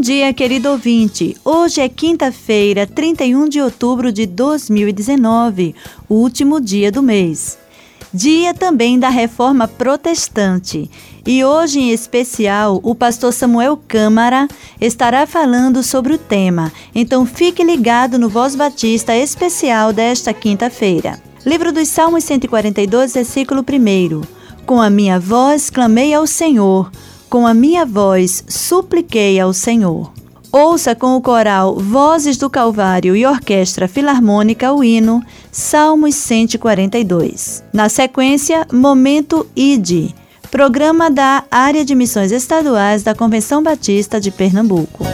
Bom dia, querido ouvinte. Hoje é quinta-feira, 31 de outubro de 2019, o último dia do mês. Dia também da reforma protestante. E hoje, em especial, o pastor Samuel Câmara estará falando sobre o tema. Então, fique ligado no Voz Batista especial desta quinta-feira. Livro dos Salmos 142, versículo 1. Com a minha voz clamei ao Senhor com a minha voz supliquei ao Senhor. Ouça com o coral Vozes do Calvário e Orquestra Filarmônica o hino Salmos 142. Na sequência, Momento ID, programa da Área de Missões Estaduais da Convenção Batista de Pernambuco.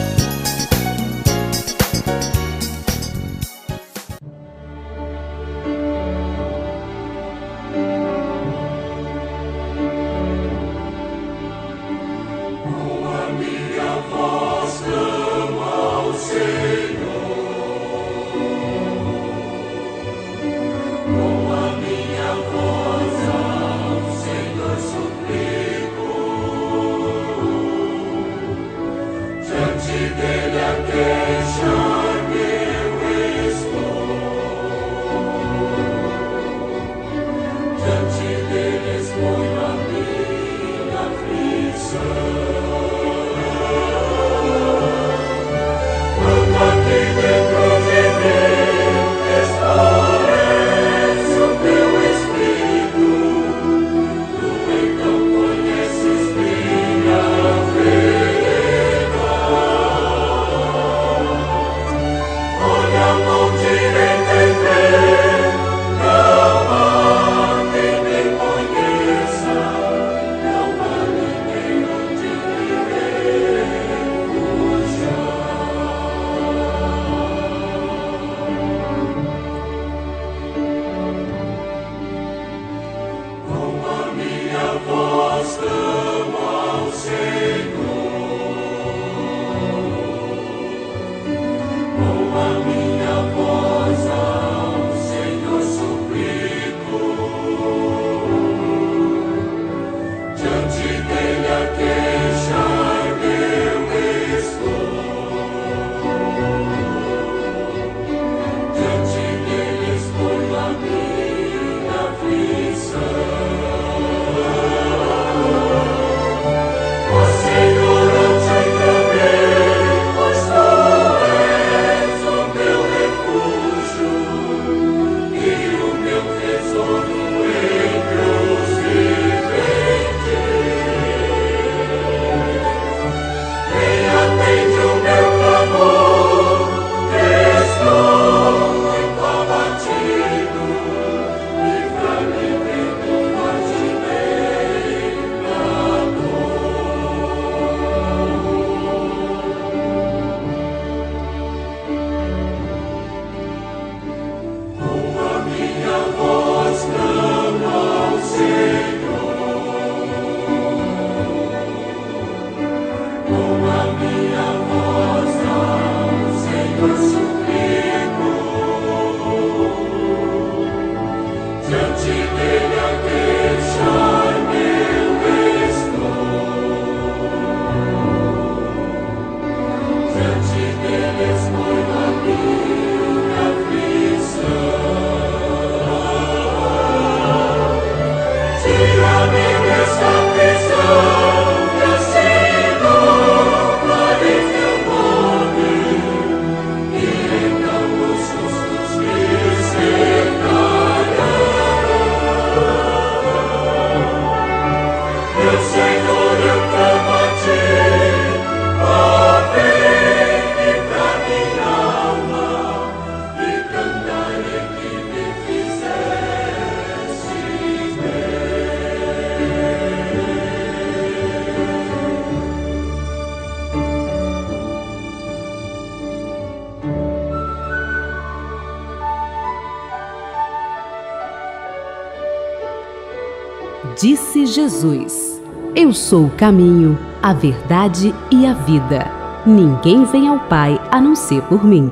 Sou o caminho, a verdade e a vida. Ninguém vem ao Pai a não ser por mim.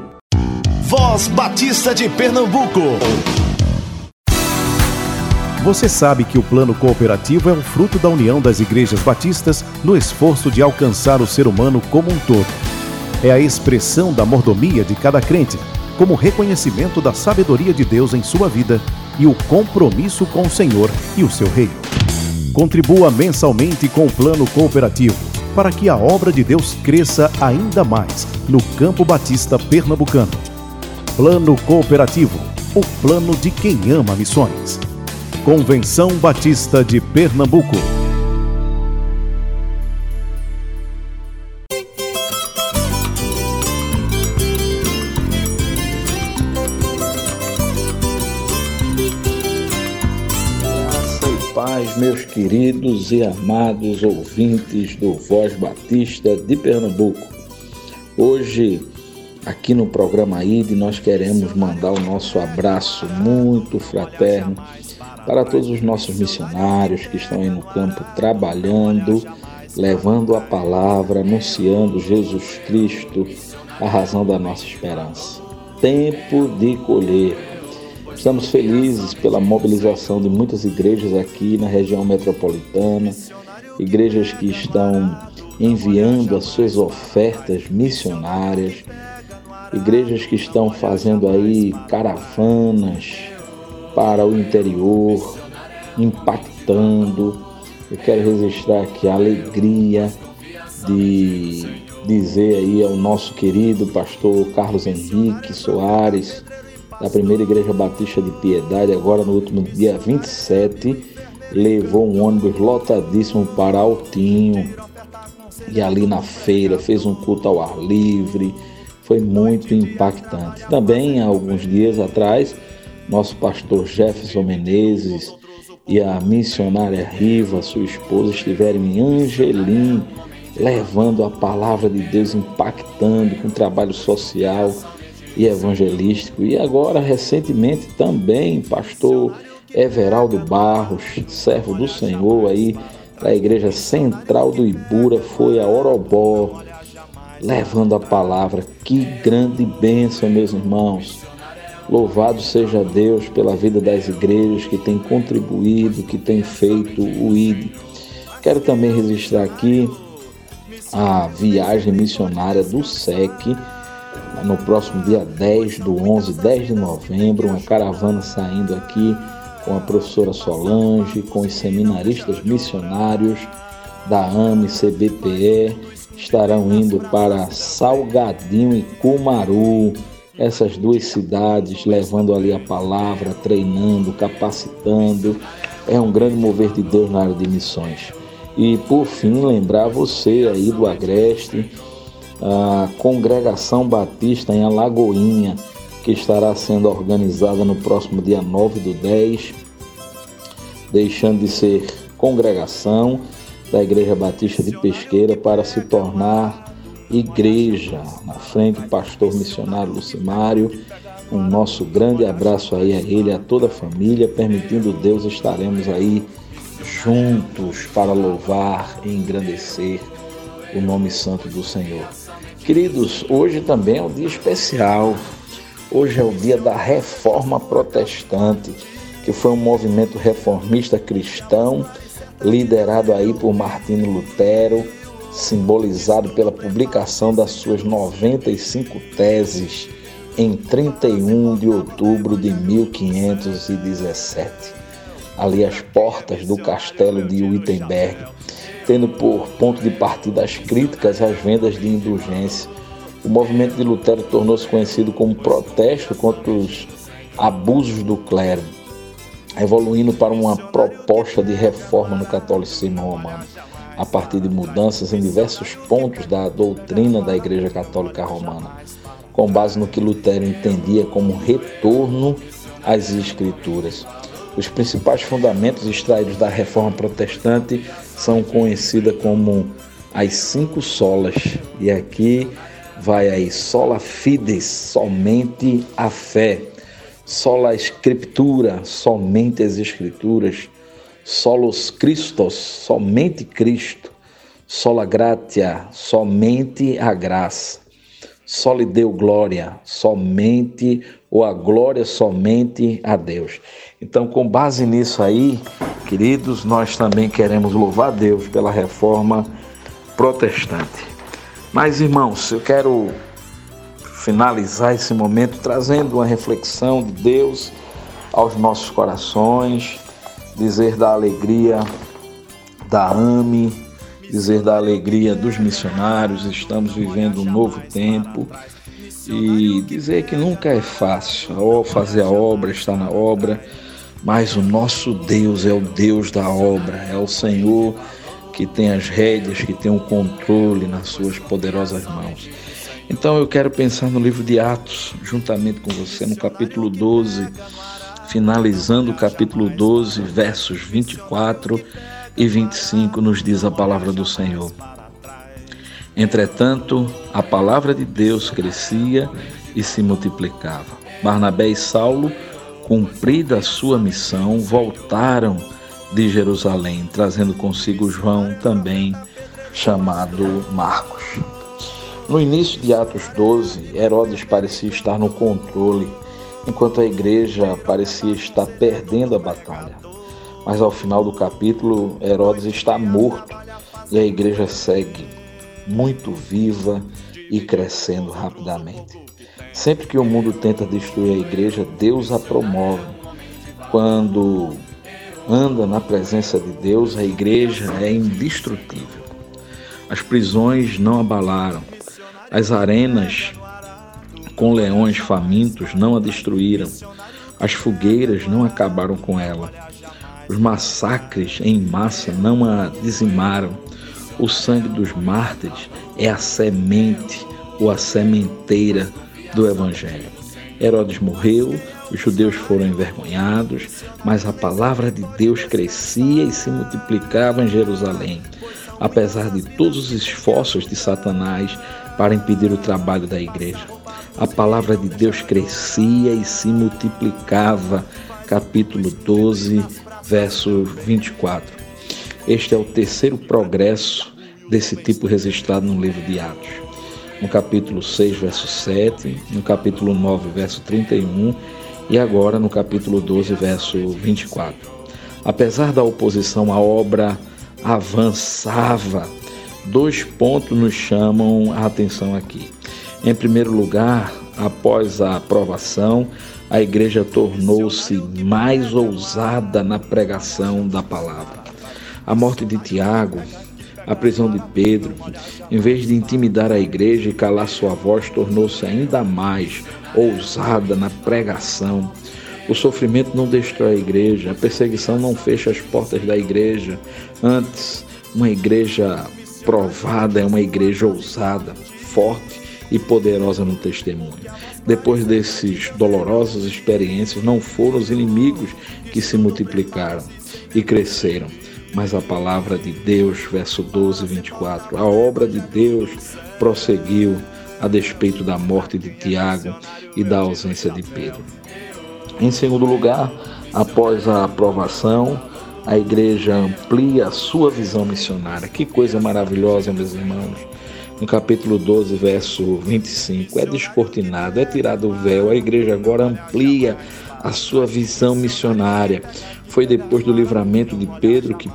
Voz Batista de Pernambuco. Você sabe que o plano cooperativo é um fruto da união das igrejas batistas no esforço de alcançar o ser humano como um todo. É a expressão da mordomia de cada crente, como reconhecimento da sabedoria de Deus em sua vida e o compromisso com o Senhor e o seu reino. Contribua mensalmente com o plano cooperativo para que a obra de Deus cresça ainda mais no Campo Batista Pernambucano. Plano Cooperativo, o plano de quem ama missões. Convenção Batista de Pernambuco. Meus queridos e amados ouvintes do Voz Batista de Pernambuco. Hoje, aqui no programa ID, nós queremos mandar o nosso abraço muito fraterno para todos os nossos missionários que estão aí no campo trabalhando, levando a palavra, anunciando Jesus Cristo, a razão da nossa esperança. Tempo de colher. Estamos felizes pela mobilização de muitas igrejas aqui na região metropolitana, igrejas que estão enviando as suas ofertas missionárias, igrejas que estão fazendo aí caravanas, para o interior, impactando. Eu quero registrar aqui a alegria de dizer aí ao nosso querido pastor Carlos Henrique Soares, da Primeira Igreja Batista de Piedade, agora no último dia 27, levou um ônibus lotadíssimo para Altinho. E ali na feira fez um culto ao ar livre, foi muito impactante. Também há alguns dias atrás, nosso pastor Jefferson Menezes e a missionária Riva, sua esposa, estiveram em Angelim, levando a palavra de Deus, impactando com trabalho social e evangelístico. E agora, recentemente, também, pastor Everaldo Barros, servo do Senhor aí da Igreja Central do Ibura, foi a Orobó, levando a palavra. Que grande bênção, meus irmãos. Louvado seja Deus pela vida das igrejas que tem contribuído, que tem feito o ID. Quero também registrar aqui a viagem missionária do SEC no próximo dia 10 do 11, 10 de novembro, uma caravana saindo aqui com a professora Solange, com os seminaristas missionários da AME CBPE, estarão indo para Salgadinho e Cumaru essas duas cidades, levando ali a palavra, treinando, capacitando. É um grande mover de Deus na área de missões. E por fim, lembrar você aí do Agreste, a Congregação Batista em Alagoinha, que estará sendo organizada no próximo dia 9 do 10, deixando de ser congregação da Igreja Batista de Pesqueira para se tornar igreja. Na frente, o pastor missionário Lucimário. Um nosso grande abraço aí a ele, a toda a família. Permitindo Deus, estaremos aí juntos para louvar e engrandecer o nome santo do Senhor. Queridos, hoje também é um dia especial. Hoje é o dia da Reforma Protestante, que foi um movimento reformista cristão liderado aí por Martinho Lutero simbolizado pela publicação das suas 95 teses em 31 de outubro de 1517, ali às portas do castelo de Wittenberg, tendo por ponto de partida as críticas às vendas de indulgência. O movimento de Lutero tornou-se conhecido como protesto contra os abusos do clero, evoluindo para uma proposta de reforma no catolicismo romano a partir de mudanças em diversos pontos da doutrina da Igreja Católica Romana, com base no que Lutero entendia como retorno às Escrituras. Os principais fundamentos extraídos da Reforma Protestante são conhecidas como as cinco solas, e aqui vai aí sola fides, somente a fé, sola escritura, somente as escrituras, solos Christos, somente Cristo, sola gratia, somente a graça, só lhe deu glória, somente, ou a glória somente a Deus. Então, com base nisso aí, queridos, nós também queremos louvar Deus pela reforma protestante. Mas, irmãos, eu quero finalizar esse momento trazendo uma reflexão de Deus aos nossos corações, dizer da alegria da AME, dizer da alegria dos missionários, estamos vivendo um novo tempo e dizer que nunca é fácil fazer a obra, estar na obra, mas o nosso Deus é o Deus da obra, é o Senhor que tem as rédeas, que tem o controle nas suas poderosas mãos. Então eu quero pensar no livro de Atos, juntamente com você, no capítulo 12, finalizando o capítulo 12, versos 24 e 25, nos diz a palavra do Senhor. Entretanto, a palavra de Deus crescia e se multiplicava. Barnabé e Saulo, cumprida a sua missão, voltaram de Jerusalém, trazendo consigo João, também chamado Marcos. No início de Atos 12, Herodes parecia estar no controle, enquanto a igreja parecia estar perdendo a batalha. Mas ao final do capítulo, Herodes está morto e a igreja segue muito viva e crescendo rapidamente. Sempre que o mundo tenta destruir a igreja, Deus a promove. Quando anda na presença de Deus, a igreja é indestrutível. As prisões não abalaram, as arenas com leões famintos não a destruíram, as fogueiras não acabaram com ela, os massacres em massa não a dizimaram, o sangue dos mártires é a semente ou a sementeira do Evangelho. Herodes morreu, os judeus foram envergonhados, mas a palavra de Deus crescia e se multiplicava em Jerusalém, apesar de todos os esforços de Satanás para impedir o trabalho da igreja. A palavra de Deus crescia e se multiplicava. Capítulo 12, verso 24. Este é o terceiro progresso desse tipo registrado no livro de Atos. No capítulo 6, verso 7, no capítulo 9, verso 31 e agora no capítulo 12, verso 24. Apesar da oposição, a obra avançava. Dois pontos nos chamam a atenção aqui. Em primeiro lugar, após a aprovação, a igreja tornou-se mais ousada na pregação da palavra. A morte de Tiago, a prisão de Pedro, em vez de intimidar a igreja e calar sua voz, tornou-se ainda mais ousada na pregação. O sofrimento não destrói a igreja, a perseguição não fecha as portas da igreja. Antes, uma igreja provada é uma igreja ousada, forte e poderosa no testemunho. Depois desses dolorosas experiências, não foram os inimigos que se multiplicaram e cresceram, mas a palavra de Deus, verso 12, 24. A obra de Deus prosseguiu a despeito da morte de Tiago e da ausência de Pedro. Em segundo lugar, após a aprovação, a igreja amplia a sua visão missionária. Que coisa maravilhosa, meus irmãos. No capítulo 12, verso 25, é descortinado, é tirado o véu, a igreja agora amplia a sua visão missionária. Foi depois do livramento de Pedro que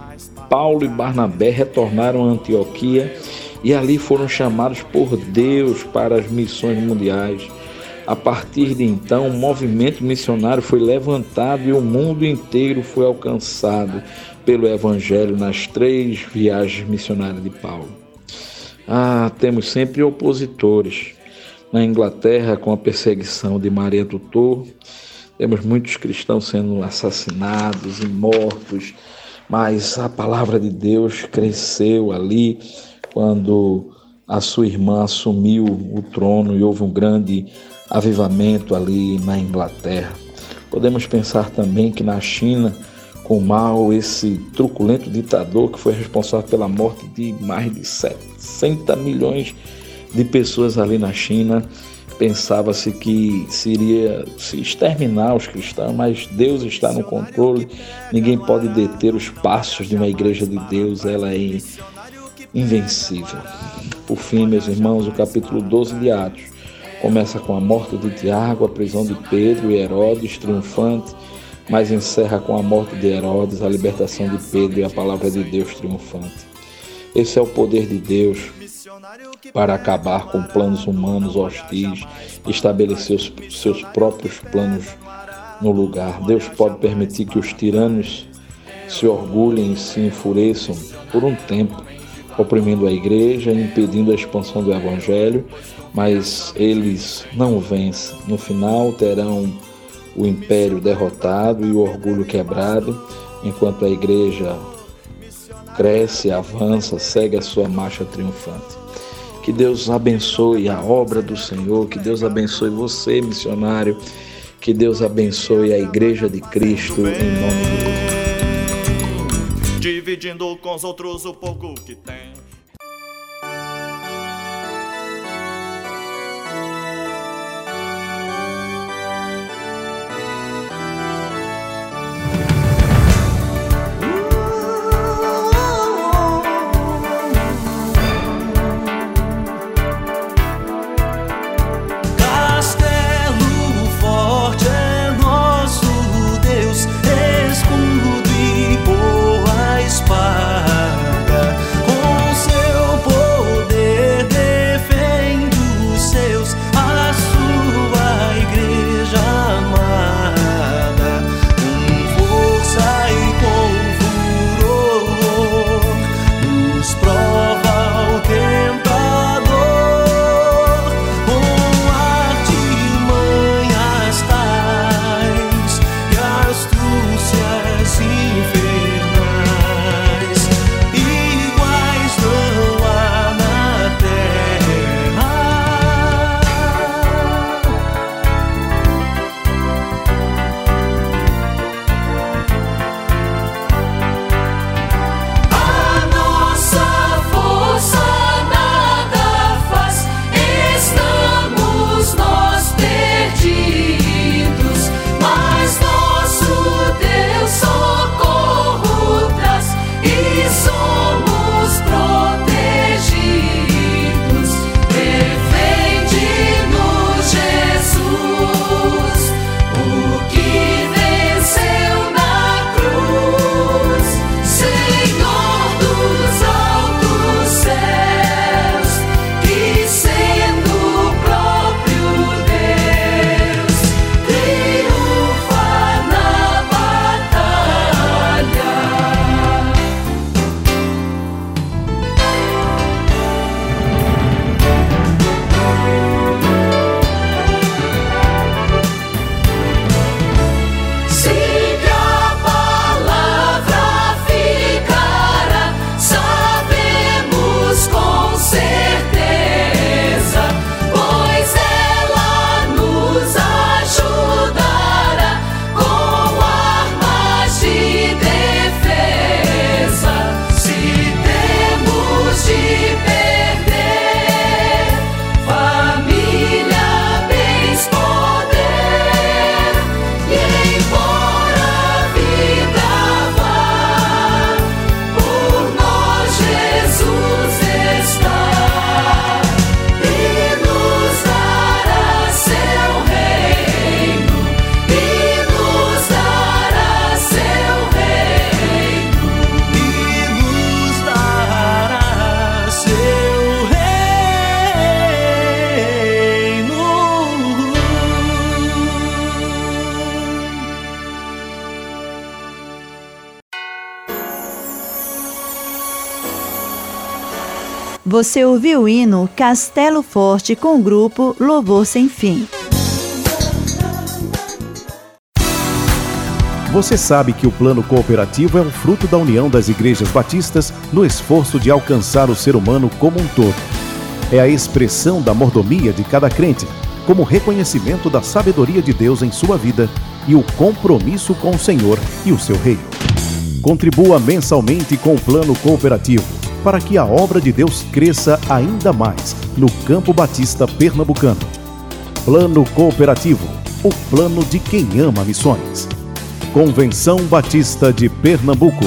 Paulo e Barnabé retornaram a Antioquia e ali foram chamados por Deus para as missões mundiais. A partir de então, o movimento missionário foi levantado e o mundo inteiro foi alcançado pelo Evangelho nas três viagens missionárias de Paulo. Ah, temos sempre opositores. Na Inglaterra, com a perseguição de Maria Tutor, temos muitos cristãos sendo assassinados e mortos mas a palavra de Deus cresceu ali quando a sua irmã assumiu o trono e houve um grande avivamento ali na Inglaterra. Podemos pensar também que na China, com Mao, esse truculento ditador que foi responsável pela morte de mais de 60 milhões de pessoas ali na China, pensava-se que seria se exterminar os cristãos, mas Deus está no controle, ninguém pode deter os passos de uma igreja de Deus, ela é invencível. Por fim, meus irmãos, o capítulo 12 de Atos começa com a morte de Tiago, a prisão de Pedro e Herodes triunfante, mas encerra com a morte de Herodes, a libertação de Pedro e a palavra de Deus triunfante. Esse é o poder de Deus para acabar com planos humanos hostis, estabelecer os seus próprios planos no lugar. Deus pode permitir que os tiranos se orgulhem e se enfureçam por um tempo, oprimindo a igreja, impedindo a expansão do evangelho, mas eles não vencem. No final terão o império derrotado e o orgulho quebrado, enquanto a igreja cresce, avança, segue a sua marcha triunfante. Que Deus abençoe a obra do Senhor, que Deus abençoe você, missionário, que Deus abençoe a Igreja de Cristo, em nome Jesus. Dividindo com os outros o pouco que tem. Você ouviu o hino Castelo Forte com o grupo Louvor Sem Fim. Você sabe que o plano cooperativo é um fruto da união das igrejas batistas no esforço de alcançar o ser humano como um todo. É a expressão da mordomia de cada crente, como reconhecimento da sabedoria de Deus em sua vida e o compromisso com o Senhor e o seu reino. Contribua mensalmente com o plano cooperativo para que a obra de Deus cresça ainda mais no Campo Batista Pernambucano. Plano Cooperativo, o plano de quem ama missões. Convenção Batista de Pernambuco.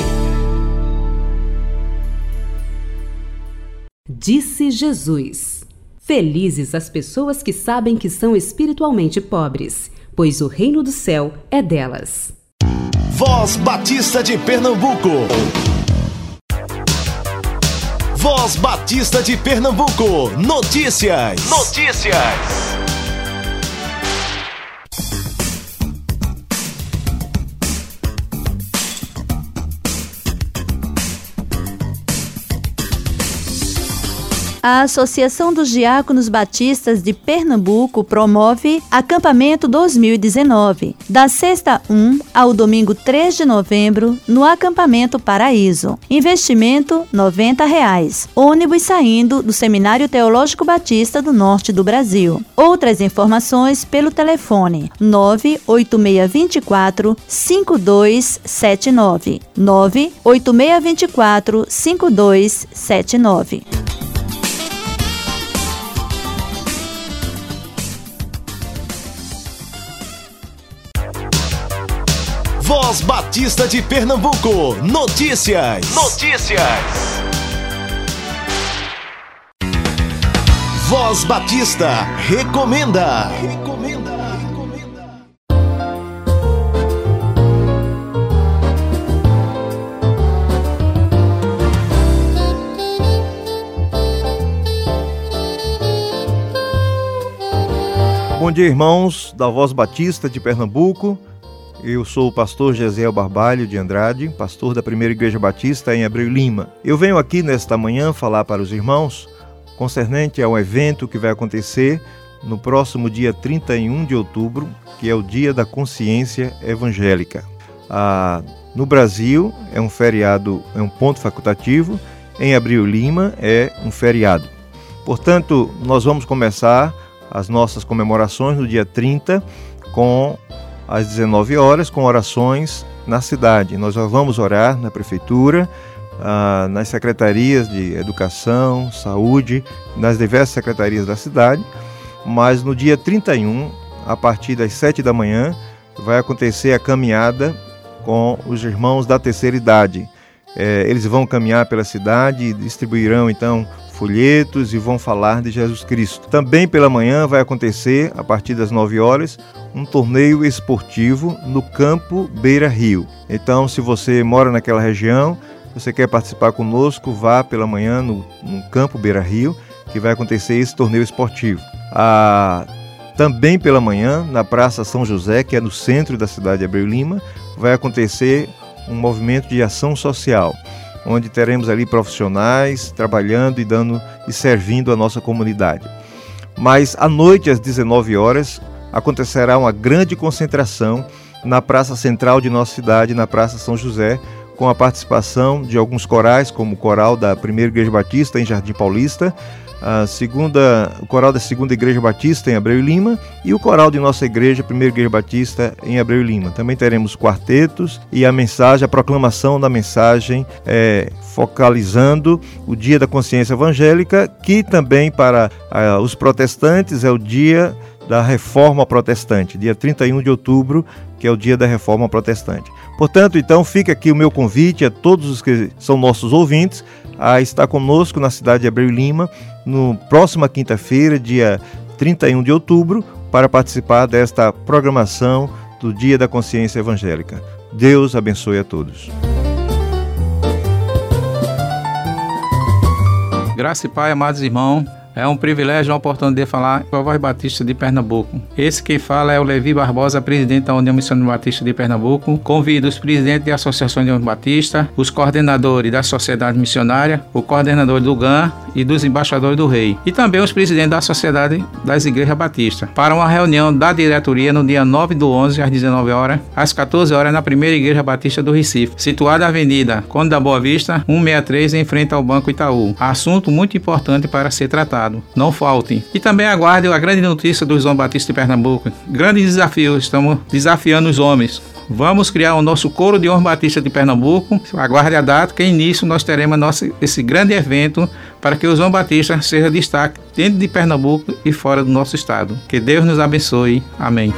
Disse Jesus: Felizes as pessoas que sabem que são espiritualmente pobres, pois o reino do céu é delas. Voz Batista de Pernambuco. Voz Batista de Pernambuco. Notícias. Notícias. A Associação dos Diáconos Batistas de Pernambuco promove Acampamento 2019, da sexta 1 ao domingo 3 de novembro, no Acampamento Paraíso. Investimento 90 reais. Ônibus saindo do Seminário Teológico Batista do Norte do Brasil. Outras informações pelo telefone 98624 5279. 98624 5279. Voz Batista de Pernambuco. Notícias. Notícias. Voz Batista recomenda. Recomenda. Bom dia, irmãos da Voz Batista de Pernambuco. Eu sou o pastor Gesiel Barbalho de Andrade, pastor da Primeira Igreja Batista em Abreu Lima. Eu venho aqui nesta manhã falar para os irmãos concernente ao evento que vai acontecer no próximo dia 31 de outubro, que é o Dia da Consciência Evangélica. Ah, no Brasil é um feriado, é um ponto facultativo, em Abreu Lima é um feriado. Portanto, nós vamos começar as nossas comemorações no dia 30 com às 19 horas com orações na cidade. Nós vamos orar na prefeitura, ah, nas secretarias de educação, saúde, nas diversas secretarias da cidade, mas no dia 31, a partir das 7 da manhã, vai acontecer a caminhada com os irmãos da terceira idade. É, eles vão caminhar pela cidade e distribuirão então folhetos e vão falar de Jesus Cristo. Também pela manhã vai acontecer, a partir das 9 horas, um torneio esportivo no campo Beira Rio. Então, se você mora naquela região, você quer participar conosco, vá pela manhã no, no campo Beira Rio, que vai acontecer esse torneio esportivo. Ah, também pela manhã, na Praça São José, que é no centro da cidade de Abreu Lima, vai acontecer um movimento de ação social, onde teremos ali profissionais trabalhando e dando e servindo a nossa comunidade. Mas à noite, às 19 horas, acontecerá uma grande concentração na praça central de nossa cidade, na Praça São José, com a participação de alguns corais, como o coral da Primeira Igreja Batista em Jardim Paulista, a segunda, o coral da Segunda Igreja Batista em Abreu Lima e o coral de nossa igreja, Primeira Igreja Batista em Abreu Lima. Também teremos quartetos e a mensagem, a proclamação da mensagem é, focalizando o Dia da Consciência Evangélica, que também para uh, os protestantes é o dia da Reforma Protestante, dia 31 de outubro, que é o dia da Reforma Protestante. Portanto, então, fica aqui o meu convite a todos os que são nossos ouvintes a estar conosco na cidade de Abreu Lima, no próxima quinta-feira, dia 31 de outubro, para participar desta programação do Dia da Consciência Evangélica. Deus abençoe a todos. Graça e Pai, amados irmãos. É um privilégio, uma oportunidade de falar com a Voz Batista de Pernambuco. Esse quem fala é o Levi Barbosa, presidente da União Missionária Batista de Pernambuco. Convido os presidentes de associações de União Batista, os coordenadores da Sociedade Missionária, o coordenador do GAN e dos embaixadores do Rei. E também os presidentes da Sociedade das Igrejas Batistas. Para uma reunião da diretoria no dia 9 do 11, às 19 horas, às 14 horas, na primeira Igreja Batista do Recife, situada na Avenida Conde da Boa Vista, 163, em frente ao Banco Itaú. Assunto muito importante para ser tratado. Não faltem. E também aguarde a grande notícia do João Batista de Pernambuco. Grande desafio, estamos desafiando os homens. Vamos criar o nosso coro de Homens Batista de Pernambuco. Aguarde a data, que início nós teremos nosso, esse grande evento para que os Homens Batistas sejam destaque dentro de Pernambuco e fora do nosso estado. Que Deus nos abençoe. Amém.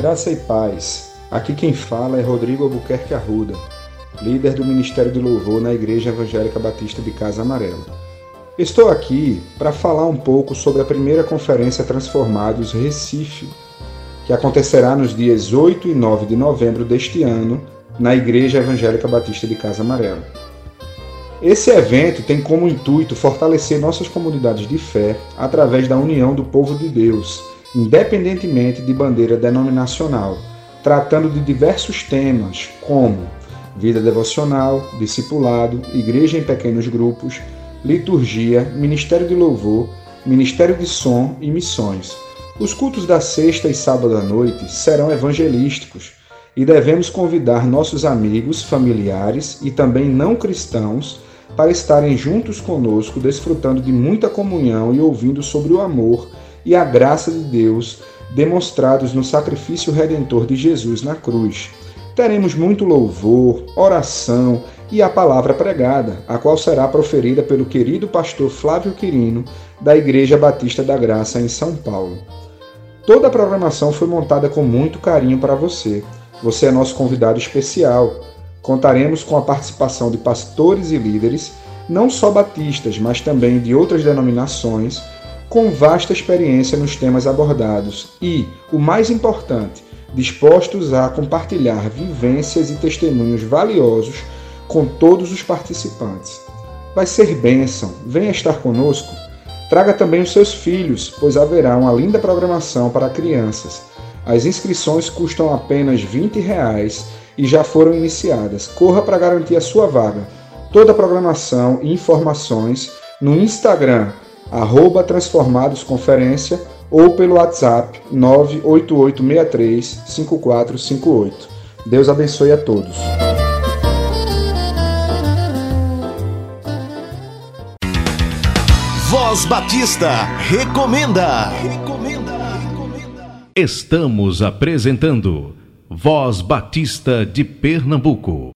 Graça e paz. Aqui quem fala é Rodrigo Albuquerque Arruda, líder do Ministério de Louvor na Igreja Evangélica Batista de Casa Amarela. Estou aqui para falar um pouco sobre a primeira Conferência Transformados Recife, que acontecerá nos dias 8 e 9 de novembro deste ano na Igreja Evangélica Batista de Casa Amarela. Esse evento tem como intuito fortalecer nossas comunidades de fé através da união do povo de Deus, independentemente de bandeira denominacional, tratando de diversos temas como vida devocional, discipulado, igreja em pequenos grupos, liturgia, ministério de louvor, ministério de som e missões. Os cultos da sexta e sábado à noite serão evangelísticos e devemos convidar nossos amigos, familiares e também não cristãos para estarem juntos conosco, desfrutando de muita comunhão e ouvindo sobre o amor e a graça de Deus demonstrados no sacrifício redentor de Jesus na cruz. Teremos muito louvor, oração e a palavra pregada, a qual será proferida pelo querido pastor Flávio Quirino, da Igreja Batista da Graça em São Paulo. Toda a programação foi montada com muito carinho para você. Você é nosso convidado especial. Contaremos com a participação de pastores e líderes, não só batistas, mas também de outras denominações, com vasta experiência nos temas abordados e, o mais importante, dispostos a compartilhar vivências e testemunhos valiosos com todos os participantes. Vai ser bênção, venha estar conosco. Traga também os seus filhos, pois haverá uma linda programação para crianças. As inscrições custam apenas 20 reais e já foram iniciadas. Corra para garantir a sua vaga. Toda a programação e informações no Instagram, arroba Transformados Conferência ou pelo WhatsApp 98863 5458. Deus abençoe a todos. Voz Batista recomenda. Estamos apresentando Voz Batista de Pernambuco.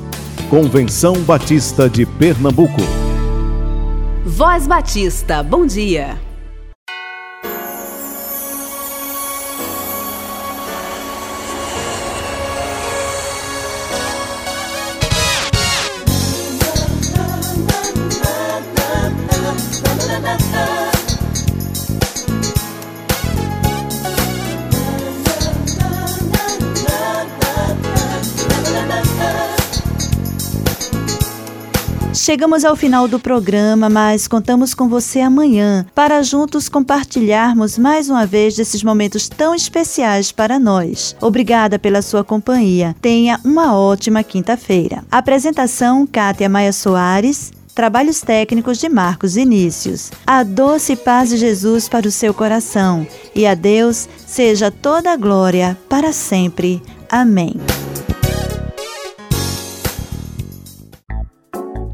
Convenção Batista de Pernambuco. Voz Batista, bom dia. Chegamos ao final do programa, mas contamos com você amanhã para juntos compartilharmos mais uma vez desses momentos tão especiais para nós. Obrigada pela sua companhia. Tenha uma ótima quinta-feira. Apresentação: Kátia Maia Soares. Trabalhos técnicos de Marcos Inícios. A doce paz de Jesus para o seu coração. E a Deus seja toda a glória para sempre. Amém.